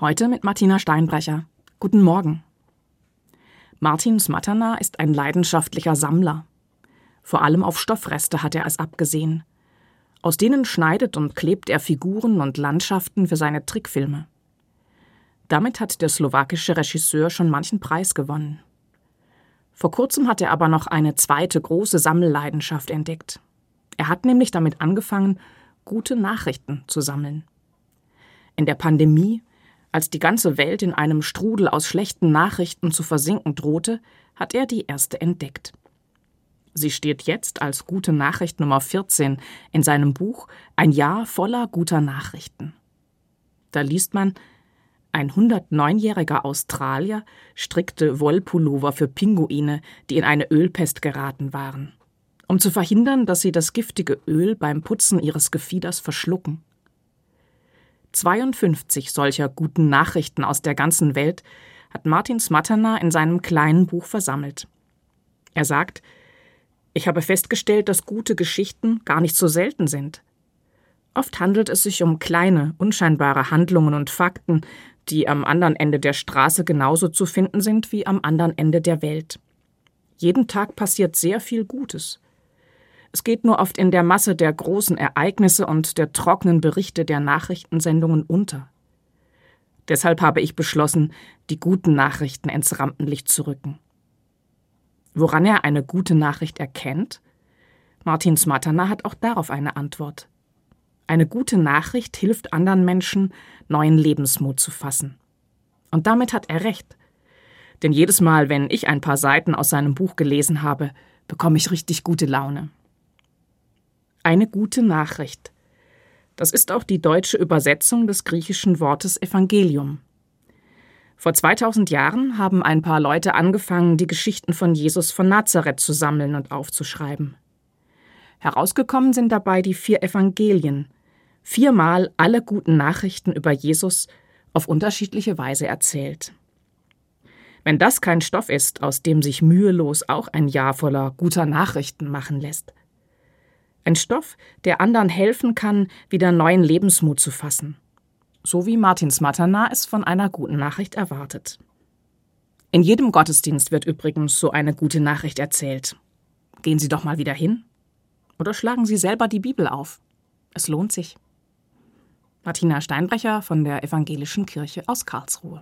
Heute mit Martina Steinbrecher. Guten Morgen. Martin Smatana ist ein leidenschaftlicher Sammler. Vor allem auf Stoffreste hat er es abgesehen. Aus denen schneidet und klebt er Figuren und Landschaften für seine Trickfilme. Damit hat der slowakische Regisseur schon manchen Preis gewonnen. Vor kurzem hat er aber noch eine zweite große Sammelleidenschaft entdeckt. Er hat nämlich damit angefangen, gute Nachrichten zu sammeln. In der Pandemie als die ganze Welt in einem Strudel aus schlechten Nachrichten zu versinken drohte, hat er die erste entdeckt. Sie steht jetzt als gute Nachricht Nummer 14 in seinem Buch Ein Jahr voller guter Nachrichten. Da liest man, ein 109-jähriger Australier strickte Wollpullover für Pinguine, die in eine Ölpest geraten waren, um zu verhindern, dass sie das giftige Öl beim Putzen ihres Gefieders verschlucken. 52 solcher guten Nachrichten aus der ganzen Welt hat Martin Smatana in seinem kleinen Buch versammelt. Er sagt, ich habe festgestellt, dass gute Geschichten gar nicht so selten sind. Oft handelt es sich um kleine, unscheinbare Handlungen und Fakten, die am anderen Ende der Straße genauso zu finden sind wie am anderen Ende der Welt. Jeden Tag passiert sehr viel Gutes. Es geht nur oft in der Masse der großen Ereignisse und der trockenen Berichte der Nachrichtensendungen unter. Deshalb habe ich beschlossen, die guten Nachrichten ins Rampenlicht zu rücken. Woran er eine gute Nachricht erkennt? Martin Smatana hat auch darauf eine Antwort. Eine gute Nachricht hilft anderen Menschen, neuen Lebensmut zu fassen. Und damit hat er recht. Denn jedes Mal, wenn ich ein paar Seiten aus seinem Buch gelesen habe, bekomme ich richtig gute Laune. Eine gute Nachricht. Das ist auch die deutsche Übersetzung des griechischen Wortes Evangelium. Vor 2000 Jahren haben ein paar Leute angefangen, die Geschichten von Jesus von Nazareth zu sammeln und aufzuschreiben. Herausgekommen sind dabei die vier Evangelien, viermal alle guten Nachrichten über Jesus auf unterschiedliche Weise erzählt. Wenn das kein Stoff ist, aus dem sich mühelos auch ein Jahr voller guter Nachrichten machen lässt, ein Stoff, der anderen helfen kann, wieder neuen Lebensmut zu fassen. So wie Martin Smatana es von einer guten Nachricht erwartet. In jedem Gottesdienst wird übrigens so eine gute Nachricht erzählt. Gehen Sie doch mal wieder hin. Oder schlagen Sie selber die Bibel auf. Es lohnt sich. Martina Steinbrecher von der Evangelischen Kirche aus Karlsruhe.